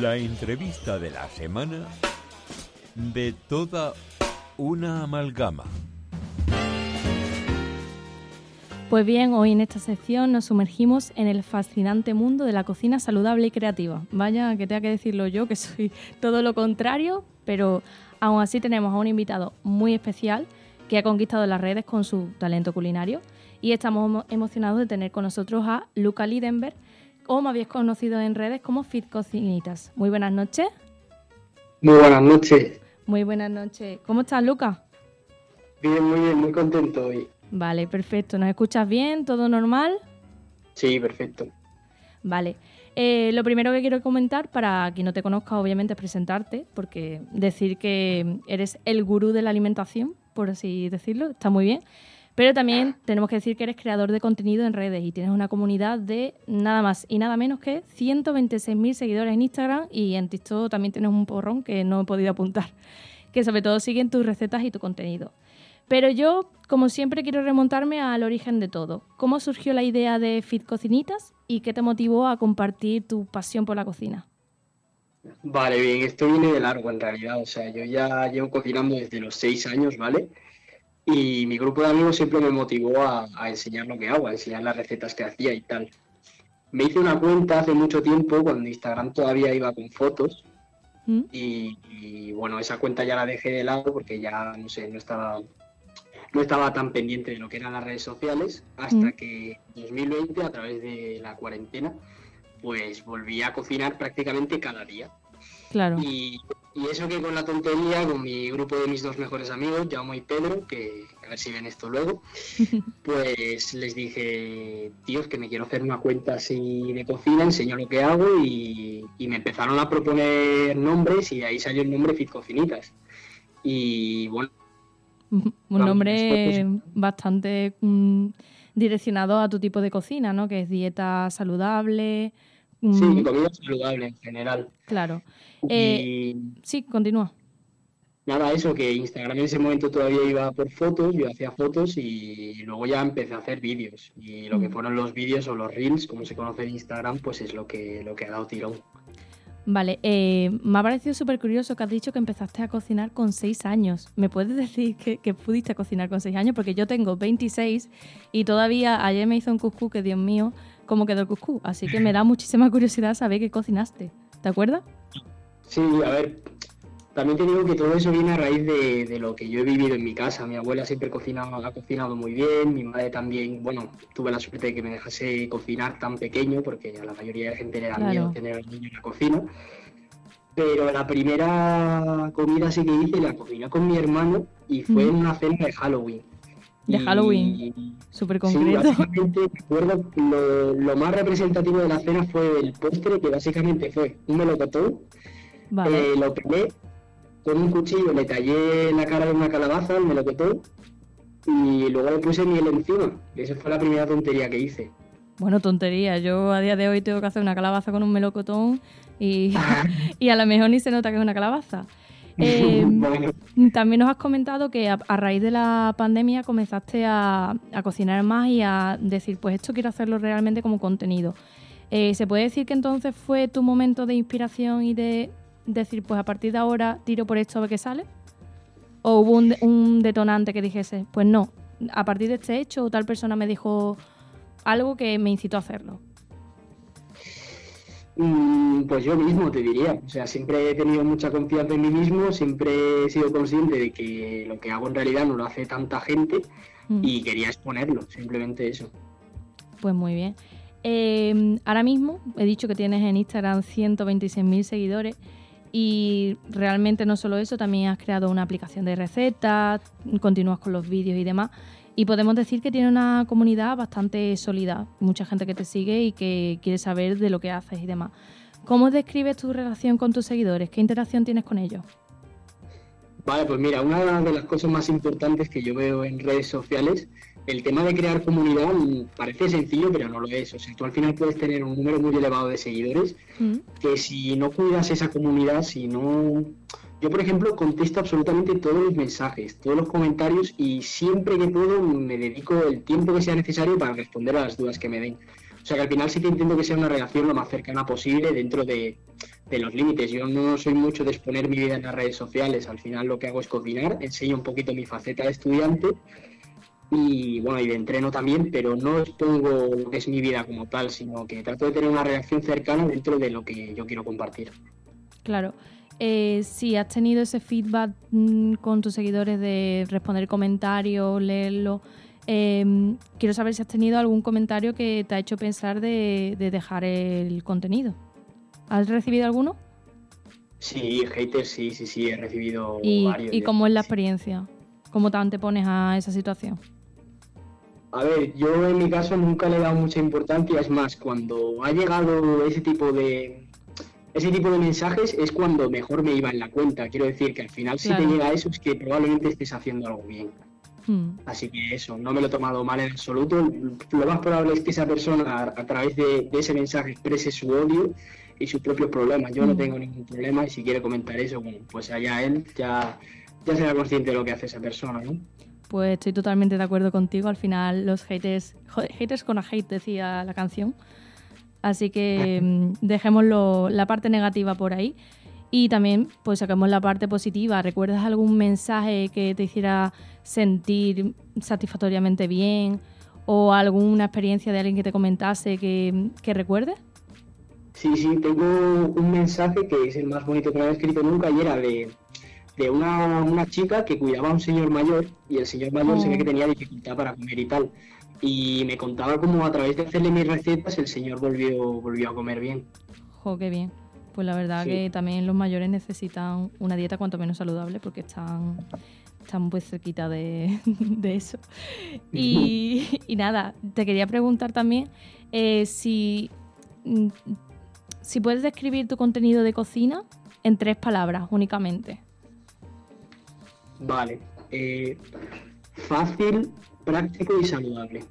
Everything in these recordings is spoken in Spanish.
La entrevista de la semana de toda una amalgama. Pues bien, hoy en esta sección nos sumergimos en el fascinante mundo de la cocina saludable y creativa. Vaya, que tenga que decirlo yo, que soy todo lo contrario, pero aún así tenemos a un invitado muy especial que ha conquistado las redes con su talento culinario y estamos emocionados de tener con nosotros a Luca Lidenberg, o me habéis conocido en redes como Fit Cocinitas. Muy buenas noches. Muy buenas noches. Muy buenas noches. ¿Cómo estás, Luca? Bien, muy bien, muy contento hoy. Vale, perfecto. ¿Nos escuchas bien? ¿Todo normal? Sí, perfecto. Vale. Eh, lo primero que quiero comentar, para quien no te conozca, obviamente, es presentarte, porque decir que eres el gurú de la alimentación, por así decirlo, está muy bien. Pero también tenemos que decir que eres creador de contenido en redes y tienes una comunidad de nada más y nada menos que 126.000 seguidores en Instagram y en TikTok también tienes un porrón que no he podido apuntar, que sobre todo siguen tus recetas y tu contenido. Pero yo, como siempre, quiero remontarme al origen de todo. ¿Cómo surgió la idea de Fit Cocinitas y qué te motivó a compartir tu pasión por la cocina? Vale, bien, esto viene de largo en realidad. O sea, yo ya llevo cocinando desde los seis años, ¿vale? Y mi grupo de amigos siempre me motivó a, enseñar lo que hago, a enseñar las recetas que hacía y tal. Me hice una cuenta hace mucho tiempo, cuando Instagram todavía iba con fotos. ¿Mm? Y, bueno, esa cuenta ya la dejé de lado porque ya, no sé, no estaba, no estaba tan pendiente de lo que eran las redes sociales hasta ¿Mm? que en 2020, a través de la cuarentena, pues volví a cocinar prácticamente cada día. Claro. Y, eso que con la tontería, con mi grupo de mis dos mejores amigos, Jaume y Pedro, que a ver si ven esto luego, pues les dije, tíos, que me quiero hacer una cuenta así de cocina, enseño lo que hago y, me empezaron a proponer nombres y de ahí salió el nombre Fit Cocinitas. Y bueno. Un nombre bastante mm, direccionado a tu tipo de cocina, ¿no? Que es dieta saludable, Sí, comida saludable en general. Claro. Eh, sí, continúa. Nada, eso, que Instagram en ese momento todavía iba por fotos, yo hacía fotos y luego ya empecé a hacer vídeos. Y lo que mm. fueron los vídeos o los reels, como se conoce en Instagram, pues es lo que, lo que ha dado tirón. Vale, eh, me ha parecido súper curioso que has dicho que empezaste a cocinar con 6 años. ¿Me puedes decir que, que, pudiste cocinar con 6 años? Porque yo tengo 26 y todavía ayer me hizo un cuscú que, Dios mío, cómo quedó el cuscú. Así que me da muchísima curiosidad saber qué cocinaste. ¿Te acuerdas? Sí, a ver, también te digo que todo eso viene a raíz de, lo que yo he vivido en mi casa. Mi abuela siempre cocinaba, ha cocinado muy bien, mi madre también, bueno, tuve la suerte de que me dejase cocinar tan pequeño, porque a la mayoría de gente le da miedo tener al niño en la cocina. Pero la primera comida sí que hice la cocina con mi hermano y fue en una cena de Halloween. De Halloween. Súper concreto. Sí, básicamente, recuerdo lo, lo, más representativo de la cena fue el postre, que básicamente fue un melocotón. Vale. Eh, lo pelé con un cuchillo, le tallé la cara de una calabaza al melocotón y luego le puse miel encima. Esa fue la primera tontería que hice. Bueno, tontería. Yo a día de hoy tengo que hacer una calabaza con un melocotón y, y a lo mejor ni se nota que es una calabaza. Eh, también nos has comentado que a, raíz de la pandemia comenzaste a, cocinar más y a decir, pues esto quiero hacerlo realmente como contenido. Eh, ¿Se puede decir que entonces fue tu momento de inspiración y de decir, pues a partir de ahora tiro por esto a ver qué sale? ¿O hubo un, un detonante que dijese, pues no, a partir de este hecho tal persona me dijo algo que me incitó a hacerlo? Mm, pues yo mismo te diría, o sea, siempre he tenido mucha confianza en mí mismo, siempre he sido consciente de que lo que hago en realidad no lo hace tanta gente mm. y quería exponerlo, simplemente eso. Pues muy bien. Em, ahora mismo he dicho que tienes en Instagram 126.000 seguidores y realmente no solo eso, también has creado una aplicación de recetas, continúas con los vídeos y demás. Y podemos decir que tiene una comunidad bastante sólida, mucha gente que te sigue y que quiere saber de lo que haces y demás. ¿Cómo describes tu relación con tus seguidores? ¿Qué interacción tienes con ellos? Vale, pues mira, una de las cosas más importantes que yo veo en redes sociales, el tema de crear comunidad parece sencillo, pero no lo es. O sea, tú al final puedes tener un número muy elevado de seguidores, mm. que si no cuidas esa comunidad, si no yo, por ejemplo, contesto absolutamente todos los mensajes, todos los comentarios y siempre que puedo me dedico el tiempo que sea necesario para responder a las dudas que me den. O sea que al final sí que intento que sea una relación lo más cercana posible dentro de, los límites. Yo no soy mucho de exponer mi vida en las redes sociales, al final lo que hago es cocinar, enseño un poquito mi faceta de estudiante y bueno, y de entreno también, pero no expongo lo que es mi vida como tal, sino que trato de tener una relación cercana dentro de lo que yo quiero compartir. Claro. Eh, si has tenido ese feedback mm, con tus seguidores de responder comentarios, leerlo, em, quiero saber si has tenido algún comentario que te ha hecho pensar de, dejar el contenido. ¿Has recibido alguno? Sí, haters, sí, sí, sí, he recibido ¿Y, varios. ¿Y cómo es la experiencia? ¿Cómo te pones a esa situación? A ver, yo en mi caso nunca le he dado mucha importancia, es más, cuando ha llegado ese tipo de ese tipo de mensajes es cuando mejor me iba en la cuenta. Quiero decir que al final si te llega eso es que probablemente estés haciendo algo bien. Hmm. Así que eso, no me lo he tomado mal en absoluto. Lo más probable es que esa persona a, través de, ese mensaje exprese su odio y sus propios problemas. Yo no hmm. tengo ningún problema y si quiere comentar eso, pues allá él ya, ya será consciente de lo que hace esa persona, ¿no? Pues estoy totalmente de acuerdo contigo. Al final, los haters, haters con a hate decía la canción. Así que mm, dejemos la parte negativa por ahí. Y también, pues saquemos la parte positiva. ¿Recuerdas algún mensaje que te hiciera sentir satisfactoriamente bien? ¿O alguna experiencia de alguien que te comentase que, que recuerdes? Sí, sí, tengo un mensaje que es el más bonito que me había escrito nunca y era de de una, una, chica que cuidaba a un señor mayor y el señor mayor se ve que oh. tenía dificultad para comer y tal. Y me contaba como a través de hacerle mis recetas el señor volvió, volvió a comer bien. Jo, qué bien. Pues la verdad que también los mayores necesitan una dieta cuanto menos saludable porque están, están muy cerquita de, de eso. Y, y, nada, te quería preguntar también eh, si, mm, si puedes describir tu contenido de cocina en tres palabras únicamente. Vale. Eh, fácil, práctico y saludable.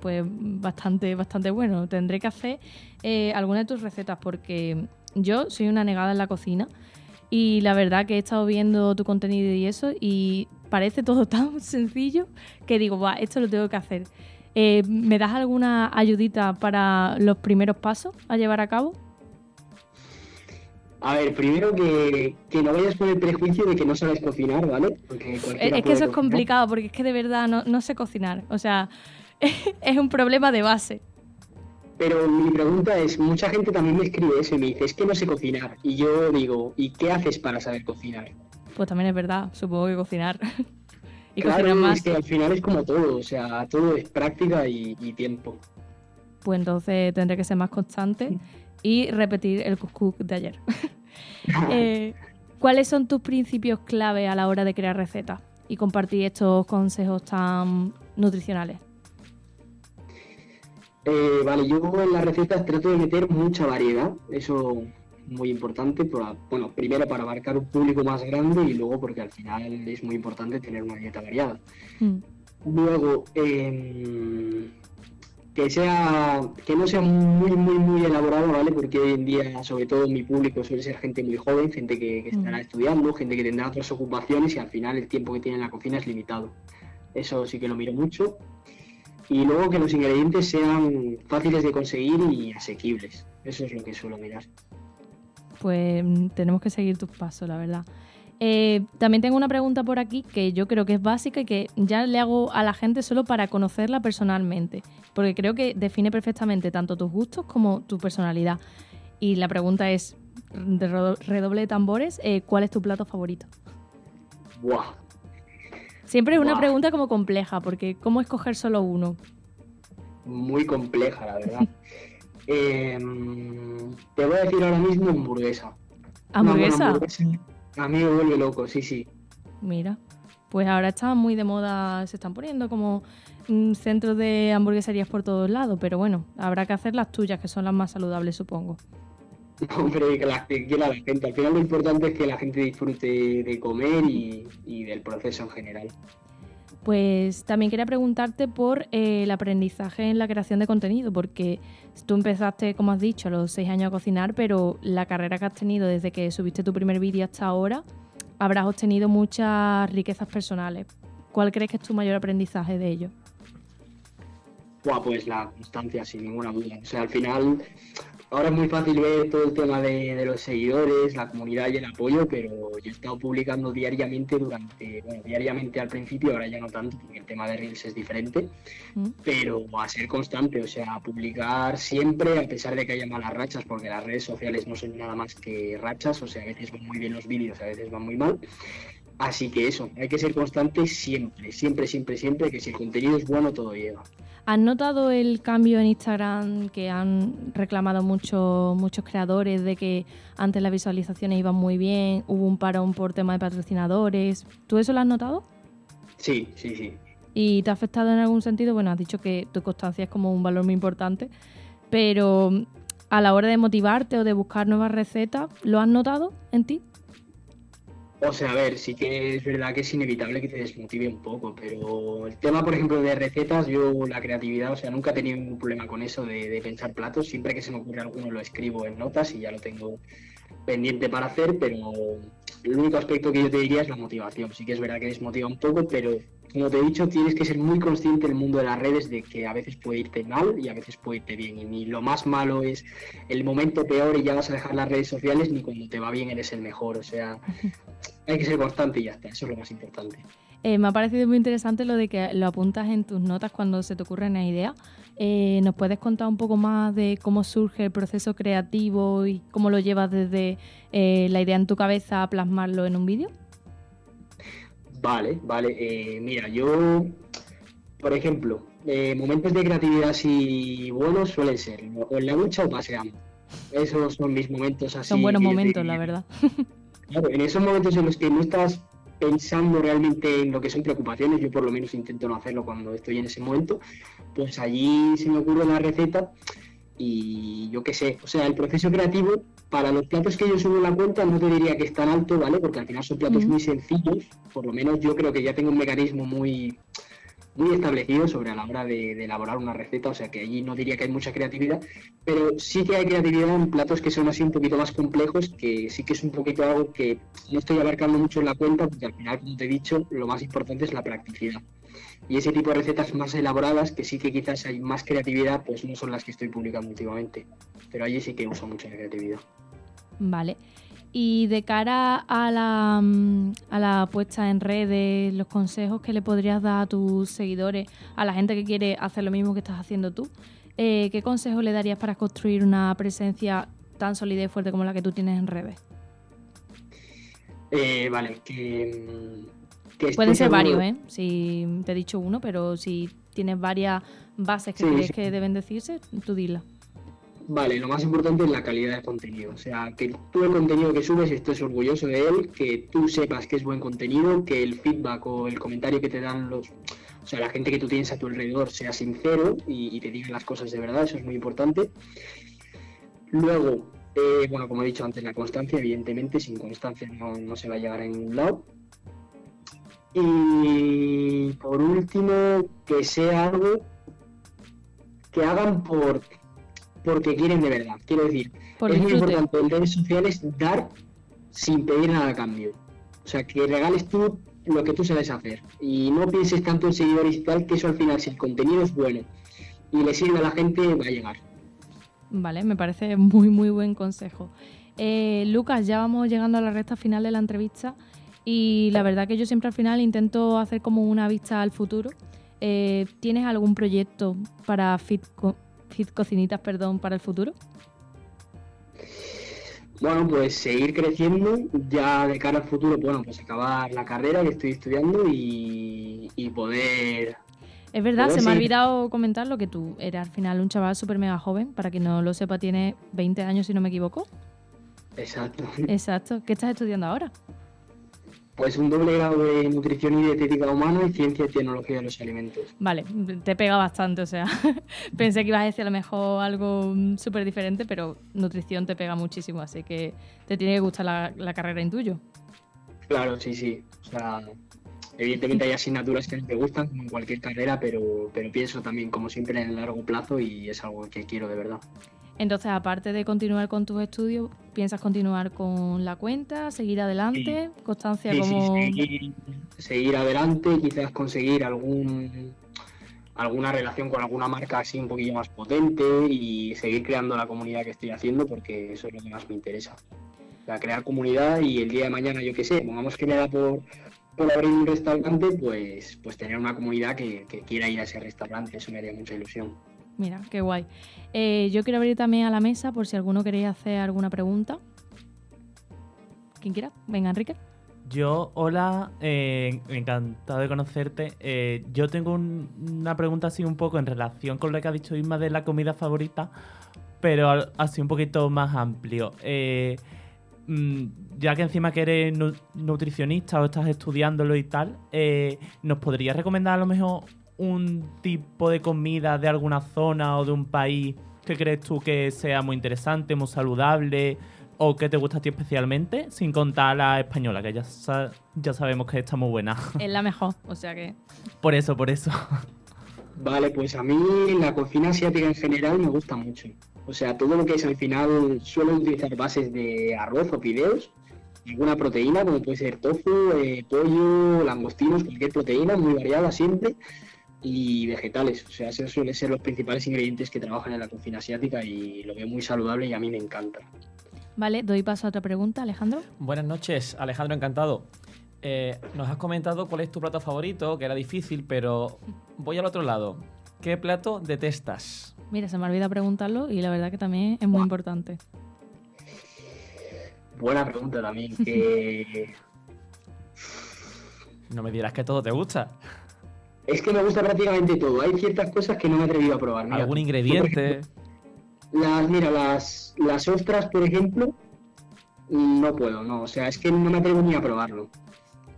Pues bastante, bastante bueno. Tendré que hacer eh, alguna de tus recetas porque yo soy una negada en la cocina y la verdad que he estado viendo tu contenido y eso y parece todo tan sencillo que digo, va, esto lo tengo que hacer. Eh, ¿Me das alguna ayudita para los primeros pasos a llevar a cabo? A ver, primero que, no vayas con el prejuicio de que no sabes cocinar, ¿vale? es que eso es complicado, porque es que de verdad no, sé cocinar. O sea, es un problema de base. Pero mi pregunta es, mucha gente también me escribe eso y me dice, es que no sé cocinar. Y yo digo, ¿y qué haces para saber cocinar? Pues también es verdad, supongo que cocinar. y claro, más. es que al final es como todo, o sea, todo es práctica y, y tiempo. Pues entonces tendré que ser más constante y repetir el cook de ayer. Eh, ¿Cuáles son tus principios clave a la hora de crear recetas y compartir estos consejos tan nutricionales? Eh, vale, yo en las recetas trato de meter mucha variedad, eso muy importante, bueno, primero para abarcar un público más grande y luego porque al final es muy importante tener una dieta variada. Mm. Luego, eh, que sea que no sea muy muy muy elaborado vale porque hoy en día sobre todo mi público suele ser gente muy joven gente que, estará mm. estudiando gente que tendrá otras ocupaciones y al final el tiempo que tiene en la cocina es limitado. Eso sí que lo miro mucho. Y luego que los ingredientes sean fáciles de conseguir y asequibles. Eso es lo que suelo mirar. Pues mm, tenemos que seguir tus pasos la verdad eh, también tengo una pregunta por aquí que yo creo que es básica y que ya le hago a la gente solo para conocerla personalmente, porque creo que define perfectamente tanto tus gustos como tu personalidad. Y la pregunta es, de redoble de tambores, eh, ¿cuál es tu plato favorito? Wow. Siempre es una pregunta como compleja, porque ¿cómo escoger solo uno? Muy compleja, la verdad. Em, te voy a decir ahora mismo hamburguesa. ¿Hamburguesa? A mí me vuelve loco, sí, sí. Mira, pues ahora están muy de moda, se están poniendo como mm, centros de hamburgueserías por todos lados, pero bueno, habrá que hacer las tuyas, que son las más saludables, supongo. Hombre, que la, que la gente. Al final lo importante es que la gente disfrute de comer y, del proceso en general. Pues también quería preguntarte por eh, el aprendizaje en la creación de contenido, porque tú empezaste, como has dicho, a los seis años a cocinar, pero la carrera que has tenido desde que subiste tu primer vídeo hasta ahora, habrás obtenido muchas riquezas personales. ¿Cuál crees que es tu mayor aprendizaje de ello? pues la constancia, sin ninguna duda. O sea, al final Ahora es muy fácil ver todo el tema de, los seguidores, la comunidad y el apoyo, pero yo he estado publicando diariamente durante, bueno, diariamente al principio, ahora ya no tanto, porque el tema de Reels es diferente, mm. pero a ser constante, o sea, a publicar siempre, a pesar de que haya malas rachas, porque las redes sociales no son nada más que rachas, o sea, a veces van muy bien los vídeos, a veces van muy mal. Así que eso, hay que ser constante siempre, siempre, siempre, siempre, que si el contenido es bueno, todo llega. ¿Has notado el cambio en Instagram que han reclamado muchos muchos creadores de que antes las visualizaciones iban muy bien, hubo un parón por tema de patrocinadores? ¿Tú eso lo has notado? Sí, sí, sí. ¿Y te ha afectado en algún sentido? Bueno, has dicho que tu constancia es como un valor muy importante, pero a la hora de motivarte o de buscar nuevas recetas, ¿lo has notado en ti? O sea, a ver, sí que es verdad que es inevitable que te desmotive un poco, pero el tema, por ejemplo, de recetas, yo la creatividad, o sea, nunca he tenido ningún problema con eso de, pensar platos. Siempre que se me ocurre alguno lo escribo en notas y ya lo tengo pendiente para hacer, pero el único aspecto que yo te diría es la motivación. Sí que es verdad que desmotiva un poco, pero como te he dicho, tienes que ser muy consciente en el mundo de las redes de que a veces puede irte mal y a veces puede irte bien. Y ni lo más malo es el momento peor y ya vas a dejar las redes sociales, ni cuando te va bien eres el mejor. O sea, hay que ser constante y ya está, eso es lo más importante. Eh, me ha parecido muy interesante lo de que lo apuntas en tus notas cuando se te ocurre una idea. Eh, ¿Nos puedes contar un poco más de cómo surge el proceso creativo y cómo lo llevas desde eh, la idea en tu cabeza a plasmarlo en un vídeo? Vale, vale. Eh, mira, yo, por ejemplo, eh, momentos de creatividad así buenos suelen ser o en la ducha o paseando. Esos son mis momentos así. Son buenos momentos, la verdad. Claro, en esos momentos en los que no estás pensando realmente en lo que son preocupaciones, yo por lo menos intento no hacerlo cuando estoy en ese momento, pues allí se me ocurre una receta y yo qué sé, o sea, el proceso creativo para los platos que yo subo en la cuenta no te diría que es tan alto, ¿vale? Porque al final son platos muy sencillos, por lo menos yo creo que ya tengo un mecanismo muy, muy establecido sobre a la hora de, elaborar una receta, o sea que allí no diría que hay mucha creatividad, pero sí que hay creatividad en platos que son así un poquito más complejos, que sí que es un poquito algo que no estoy abarcando mucho en la cuenta, porque al final, como te he dicho, lo más importante es la practicidad. Y ese tipo de recetas más elaboradas, que sí que quizás hay más creatividad, pues no son las que estoy publicando últimamente, pero allí sí que uso mucha creatividad. Vale. Y de cara a la, mm, a la puesta en redes, los consejos que le podrías dar a tus seguidores, a la gente que quiere hacer lo mismo que estás haciendo tú, eh, ¿qué consejos le darías para construir una presencia tan sólida y fuerte como la que tú tienes en redes? Eh, vale, que, mm, Pueden ser varios, ¿eh? Si te he dicho uno, pero si tienes varias bases que crees que deben decirse, tú dila. Vale, lo más importante es la calidad del contenido. O sea, que tú el contenido que subes estés orgulloso de él, que tú sepas que es buen contenido, que el feedback o el comentario que te dan los. O sea, la gente que tú tienes a tu alrededor sea sincero y, te diga las cosas de verdad, eso es muy importante. Luego, eh, bueno, como he dicho antes, la constancia, evidentemente, sin constancia no, no se va a llegar a ningún lado. Y por último, que sea algo que hagan por porque quieren de verdad. Quiero decir, es muy importante en redes sociales dar sin pedir nada a cambio. O sea, que regales tú lo que tú sabes hacer. Y no pienses tanto en seguidores y tal, que eso al final, si el contenido es bueno y le sirve a la gente, va a llegar. Vale, me parece muy, muy buen consejo. Eh, Lucas, ya vamos llegando a la recta final de la entrevista y la verdad que yo siempre al final intento hacer como una vista al futuro. Eh, ¿Tienes algún proyecto para Fit cocinitas, perdón, para el futuro? Bueno, pues seguir creciendo ya de cara al futuro, bueno, pues acabar la carrera que estoy estudiando y, poder... Es verdad, se me ha olvidado comentar lo que tú eres al final un chaval súper mega joven, para quien no lo sepa, tiene 20 años si no me equivoco. Exacto. Exacto. ¿Qué estás estudiando ahora? Pues un doble grado de nutrición y dietética humana y ciencia y tecnología de los alimentos. Vale, te pega bastante, o sea, pensé que ibas a decir a lo mejor algo mm, súper diferente, pero nutrición te pega muchísimo, así que te tiene que gustar la, carrera intuyo. Claro, sí, sí. O sea, evidentemente hay asignaturas que te gustan, como en cualquier carrera, pero, pero pienso también, como siempre, en el largo plazo y es algo que quiero de verdad. Entonces, aparte de continuar con tus estudios, ¿piensas continuar con la cuenta, seguir adelante? ¿Constancia como...? seguir, adelante, quizás conseguir algún alguna relación con alguna marca así un poquillo más potente y seguir creando la comunidad que estoy haciendo porque eso es lo que más me interesa. O sea, crear comunidad y el día de mañana, yo qué sé, pongamos que me da por, por abrir un restaurante, pues, pues tener una comunidad que, que quiera ir a ese restaurante, eso me haría mucha ilusión. Mira, qué guay. Eh, yo quiero abrir también a la mesa por si alguno queréis hacer alguna pregunta. ¿Quién quiera? Venga, Enrique. Yo, hola, eh, encantado de conocerte. Eh, yo tengo un- una pregunta así un poco en relación con lo que ha dicho Isma de la comida favorita, pero así un poquito más amplio. Mm, ya que encima que eres nu- nutricionista o estás estudiándolo y tal, ¿nos podrías recomendar a lo mejor un tipo de comida de alguna zona o de un país que crees tú que sea muy interesante, muy saludable o que te gusta a ti especialmente, sin contar la española, que ya, sa- ya sabemos que está muy buena. Es la mejor, o sea que. por eso, por eso. Vale, pues a mí la cocina asiática en general me gusta mucho. O sea, todo lo que es al final suelo utilizar bases de arroz o fideos, alguna proteína como puede ser tofu, eh, pollo, langostinos, cualquier proteína muy variada siempre y vegetales. O sea, esos suelen ser los principales ingredientes que trabajan en la cocina asiática y lo veo muy saludable y a mí me encanta. Vale, doy paso a otra pregunta, Alejandro. Buenas noches, Alejandro, encantado. Eh, nos has comentado cuál es tu plato favorito, que era difícil, pero voy al otro lado. ¿Qué plato detestas? Mira, se me olvida preguntarlo y la verdad que también es muy importante. Buena pregunta también. que- No me dirás que todo te gusta. Es que me gusta prácticamente todo. Hay ciertas cosas que no me he atrevido a probar. Mira, ¿Algún ingrediente? ejemplo, Las, mira, las, las ostras, por ejemplo, no puedo, no. O sea, es que no me atrevo ni a probarlo.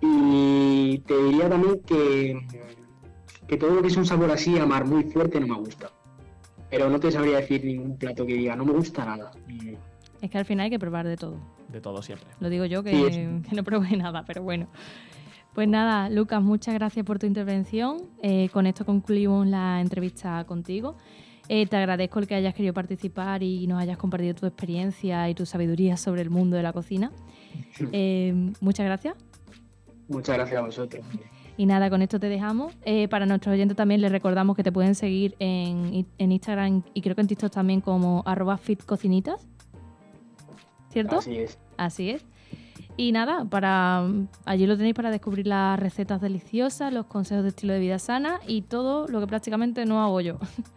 Y te diría también que, que todo lo que es un sabor así, a mar muy fuerte, no me gusta. Pero no te sabría decir ningún plato que diga, no me gusta nada. Es que al final hay que probar de todo. De todo siempre. Lo digo yo que, Sí, es- que no probé nada, pero bueno. Pues nada, Lucas, muchas gracias por tu intervención. Eh, con esto concluimos la entrevista contigo. Eh, te agradezco el que hayas querido participar y nos hayas compartido tu experiencia y tu sabiduría sobre el mundo de la cocina. Eh, muchas gracias. Muchas gracias a vosotros. Y nada, con esto te dejamos. Eh, para nuestros oyentes también les recordamos que te pueden seguir en, en Instagram y creo que en TikTok también como arroba fitcocinitas. ¿Cierto? Así es. Así es. Y nada, para allí lo tenéis para descubrir las recetas deliciosas, los consejos de estilo de vida sana y todo lo que prácticamente no hago yo.